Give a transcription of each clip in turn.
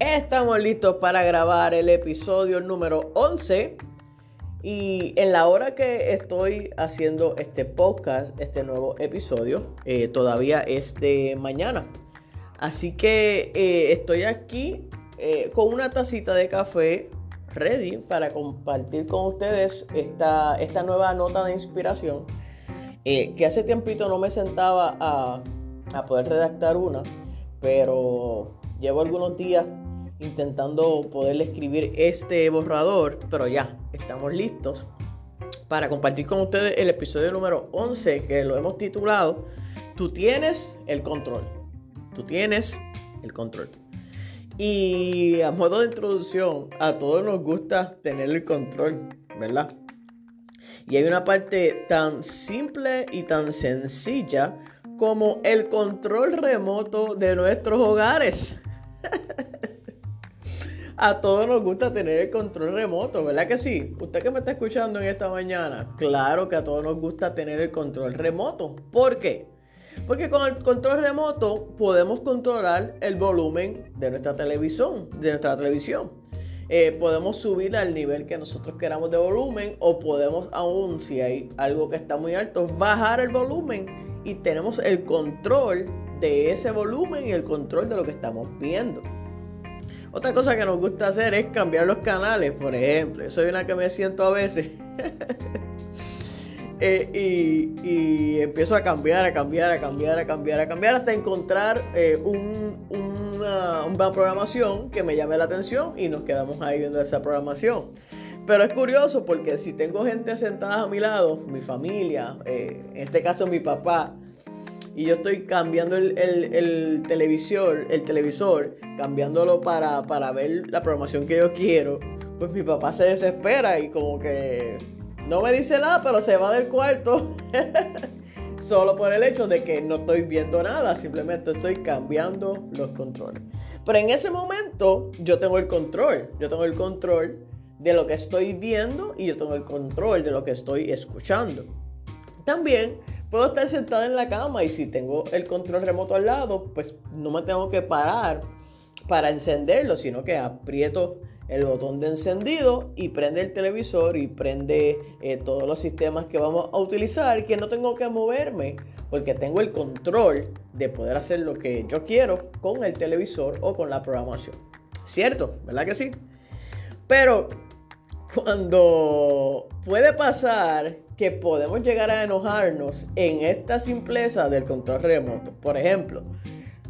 Estamos listos para grabar el episodio número 11 y en la hora que estoy haciendo este podcast, este nuevo episodio, eh, todavía es de mañana. Así que eh, estoy aquí eh, con una tacita de café ready para compartir con ustedes esta, esta nueva nota de inspiración. que hace tiempito no me sentaba a, a poder redactar una, pero llevo algunos días intentando poder escribir este borrador, pero ya, estamos listos para compartir con ustedes el episodio número 11 que lo hemos titulado Tú tienes el control. Tú tienes el control. Y a modo de introducción, a todos nos gusta tener el control, ¿verdad? Y hay una parte tan simple y tan sencilla como el control remoto de nuestros hogares. A todos nos gusta tener el control remoto, ¿verdad que sí? Usted que me está escuchando en esta mañana, claro que a todos nos gusta tener el control remoto. ¿Por qué? Porque con el control remoto podemos controlar el volumen de nuestra televisión, de nuestra televisión. Eh, podemos subir al nivel que nosotros queramos de volumen o podemos aún, si hay algo que está muy alto, bajar el volumen y tenemos el control de ese volumen y el control de lo que estamos viendo. Otra cosa que nos gusta hacer es cambiar los canales, por ejemplo. Yo soy una que me siento a veces. Eh, y, empiezo a cambiar, a cambiar, a cambiar, a cambiar, a cambiar hasta encontrar eh, una, programación que me llame la atención y nos quedamos ahí viendo esa programación. Pero es curioso porque si tengo gente sentada a mi lado, mi familia, eh, en este caso mi papá, y yo estoy cambiando el, televisor, el televisor, cambiándolo para, para ver la programación que yo quiero, pues mi papá se desespera y como que no me dice nada, pero se va del cuarto. Solo por el hecho de que no estoy viendo nada, simplemente estoy cambiando los controles. Pero en ese momento yo tengo el control, yo tengo el control de lo que estoy viendo y yo tengo el control de lo que estoy escuchando. También Puedo estar sentada en la cama y si tengo el control remoto al lado, pues no me tengo que parar para encenderlo, sino que aprieto el botón de encendido y prende el televisor y prende eh, todos los sistemas que vamos a utilizar, que no tengo que moverme porque tengo el control de poder hacer lo que yo quiero con el televisor o con la programación. ¿Cierto? ¿Verdad que sí? Pero cuando puede pasar que podemos llegar a enojarnos en esta simpleza del control remoto. Por ejemplo,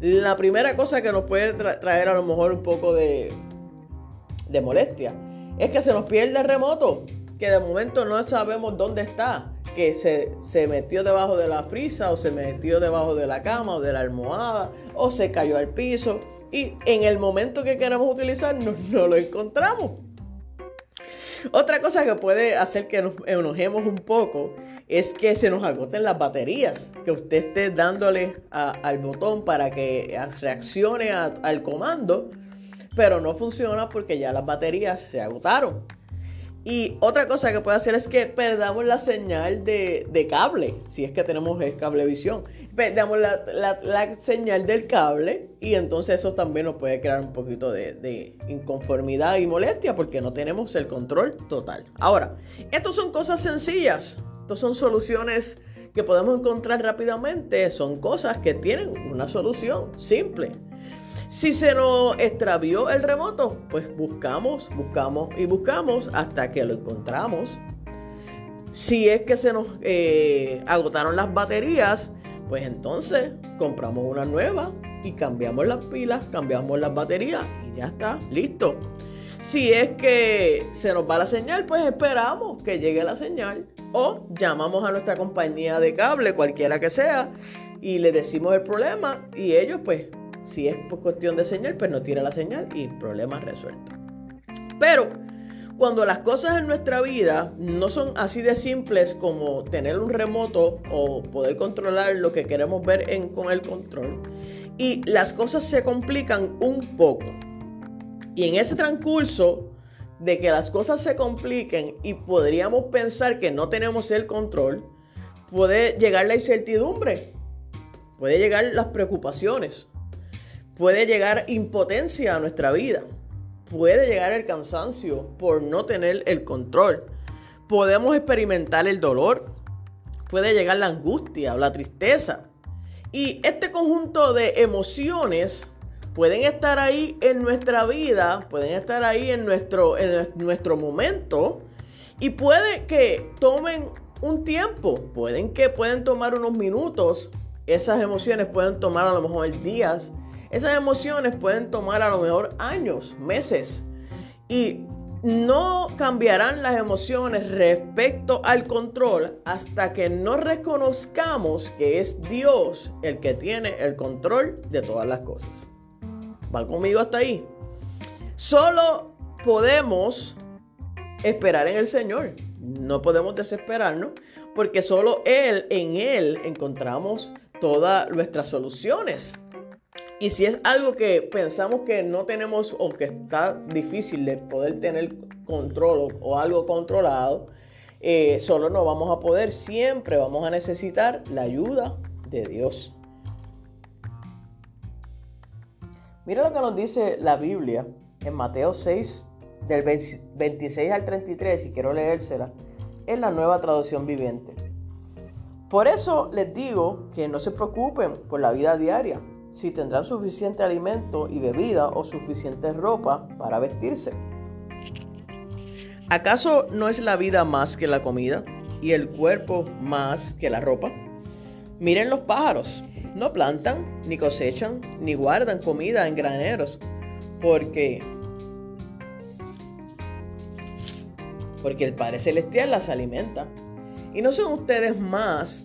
la primera cosa que nos puede traer a lo mejor un poco de, molestia es que se nos pierde el remoto, que de momento no sabemos dónde está, que se, se, metió debajo de la frisa o se metió debajo de la cama o de la almohada o se cayó al piso y en el momento que queremos utilizarlo no lo encontramos. Otra cosa que puede hacer que nos enojemos un poco es que se nos agoten las baterías, que usted esté dándole al botón para que reaccione al comando, pero no funciona porque ya las baterías se agotaron. Y otra cosa que puede hacer es que perdamos la señal de, cable, si es que tenemos cablevisión. Perdamos la, señal del cable y entonces eso también nos puede crear un poquito de, de, inconformidad y molestia porque no tenemos el control total. Ahora, estas son cosas sencillas, estas son soluciones que podemos encontrar rápidamente, son cosas que tienen una solución simple. Si se nos extravió el remoto, pues buscamos, buscamos y buscamos hasta que lo encontramos. Si es que se nos eh, agotaron las baterías, pues entonces compramos una nueva y cambiamos las pilas, cambiamos las baterías y ya está, listo. Si es que se nos va la señal, pues esperamos que llegue la señal o llamamos a nuestra compañía de cable, cualquiera que sea, y le decimos el problema y ellos pues si es por cuestión de señal, pues no tira la señal y problema resuelto. Pero cuando las cosas en nuestra vida no son así de simples como tener un remoto o poder controlar lo que queremos ver con el control, y las cosas se complican un poco. Y en ese transcurso de que las cosas se compliquen y podríamos pensar que no tenemos el control, puede llegar la incertidumbre, puede llegar las preocupaciones. Puede llegar impotencia a nuestra vida. Puede llegar el cansancio por no tener el control. Podemos experimentar el dolor. Puede llegar la angustia o la tristeza. Y este conjunto de emociones pueden estar ahí en nuestra vida, pueden estar ahí en nuestro, en nuestro momento y puede que tomen un tiempo, pueden que pueden tomar unos minutos, esas emociones pueden tomar a lo mejor días, esas emociones pueden tomar a lo mejor años, meses y no cambiarán las emociones respecto al control hasta que no reconozcamos que es Dios el que tiene el control de todas las cosas. ¿Va conmigo hasta ahí? Solo podemos esperar en el Señor. No podemos desesperarnos porque solo Él, en Él, encontramos todas nuestras soluciones. Y si es algo que pensamos que no tenemos o que está difícil de poder tener control o, algo controlado, eh, solo no vamos a poder. Siempre vamos a necesitar la ayuda de Dios. Mira lo que nos dice la Biblia en Mateo 6, del 26 al 33, y quiero leérsela, en la nueva traducción viviente. Por eso les digo que no se preocupen por la vida diaria, si tendrán suficiente alimento y bebida o suficiente ropa para vestirse. ¿Acaso no es la vida más que la comida y el cuerpo más que la ropa? Miren los pájaros, no plantan, ni cosechan, ni guardan comida en graneros, porque porque el Padre Celestial las alimenta. Y no son ustedes más,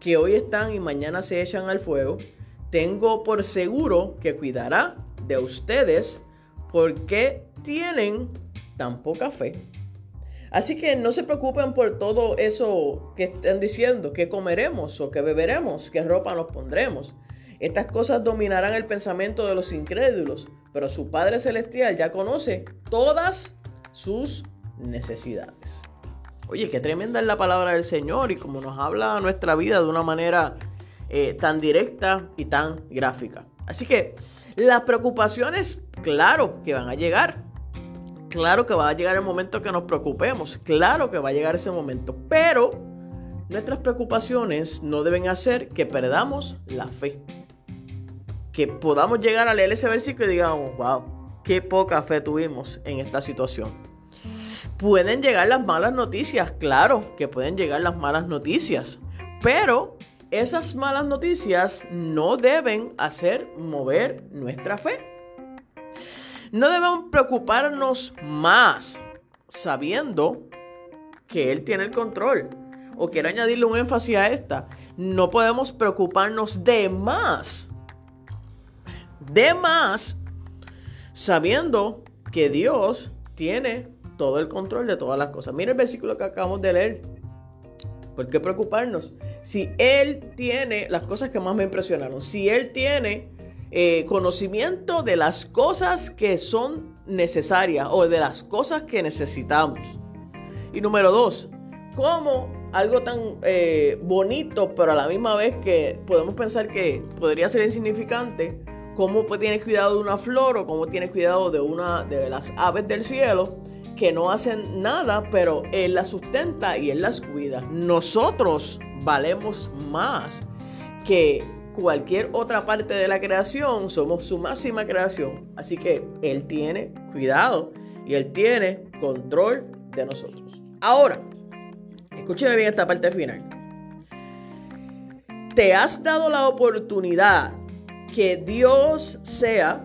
que hoy están y mañana se echan al fuego, tengo por seguro que cuidará de ustedes porque tienen tan poca fe. Así que no se preocupen por todo eso que están diciendo, que comeremos o que beberemos, qué ropa nos pondremos. Estas cosas dominarán el pensamiento de los incrédulos, pero su Padre Celestial ya conoce todas sus necesidades. Oye, qué tremenda es la palabra del Señor y como nos habla nuestra vida de una manera eh, tan directa y tan gráfica. Así que las preocupaciones, claro que van a llegar. Claro que va a llegar el momento que nos preocupemos. Claro que va a llegar ese momento. Pero nuestras preocupaciones no deben hacer que perdamos la fe que podamos llegar a leer ese versículo y digamos, wow, qué poca fe tuvimos en esta situación. Pueden llegar las malas noticias, claro que pueden llegar las malas noticias, pero esas malas noticias no deben hacer mover nuestra fe. No debemos preocuparnos más sabiendo que Él tiene el control. O quiero añadirle un énfasis a esta. No podemos preocuparnos de más de más, sabiendo que Dios tiene todo el control de todas las cosas. Mira el versículo que acabamos de leer. ¿Por qué preocuparnos? Si Él tiene las cosas que más me impresionaron, si Él tiene eh, conocimiento de las cosas que son necesarias o de las cosas que necesitamos. Y número dos, ¿cómo algo tan eh, bonito, pero a la misma vez que podemos pensar que podría ser insignificante, cómo tienes cuidado de una flor o cómo tienes cuidado de una de las aves del cielo que no hacen nada, pero Él las sustenta y Él las cuida. Nosotros valemos más que cualquier otra parte de la creación, somos su máxima creación. Así que Él tiene cuidado y Él tiene control de nosotros. Ahora, escúcheme bien esta parte final. Te has dado la oportunidad que Dios sea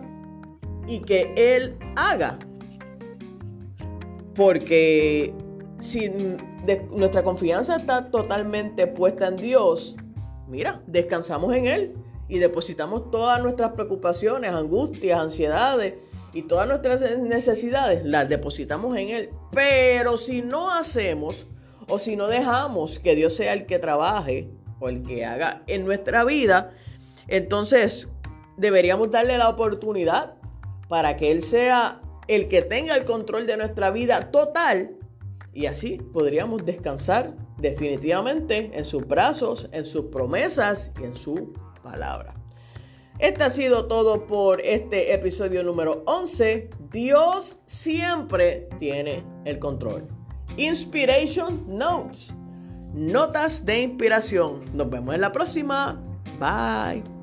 y que Él haga. Porque si nuestra confianza está totalmente puesta en Dios, mira, descansamos en Él y depositamos todas nuestras preocupaciones, angustias, ansiedades y todas nuestras necesidades las depositamos en Él. Pero si no hacemos o si no dejamos que Dios sea el que trabaje o el que haga en nuestra vida, entonces deberíamos darle la oportunidad para que Él sea el que tenga el control de nuestra vida total y así podríamos descansar definitivamente en sus brazos, en sus promesas y en su palabra. Este ha sido todo por este episodio número 11. Dios siempre tiene el control. Inspiration Notes. Notas de inspiración. Nos vemos en la próxima. Bye.